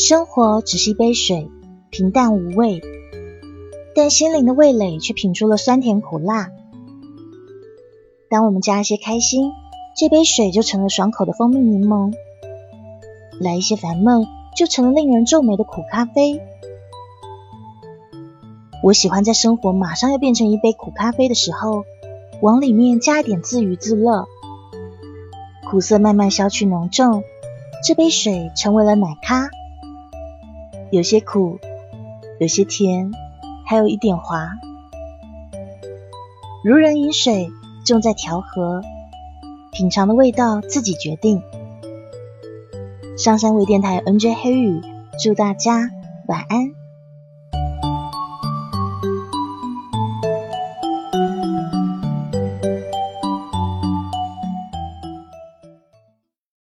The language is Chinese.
生活只是一杯水，平淡无味，但心灵的味蕾却品出了酸甜苦辣。当我们加一些开心，这杯水就成了爽口的蜂蜜柠檬；来一些烦闷，就成了令人皱眉的苦咖啡。我喜欢在生活马上要变成一杯苦咖啡的时候，往里面加一点自娱自乐，苦涩慢慢消去浓重，这杯水成为了奶咖，有些苦，有些甜，还有一点滑，如人饮水，重在调和，品尝的味道自己决定。上山微电台 NJ 黑雨，祝大家晚安。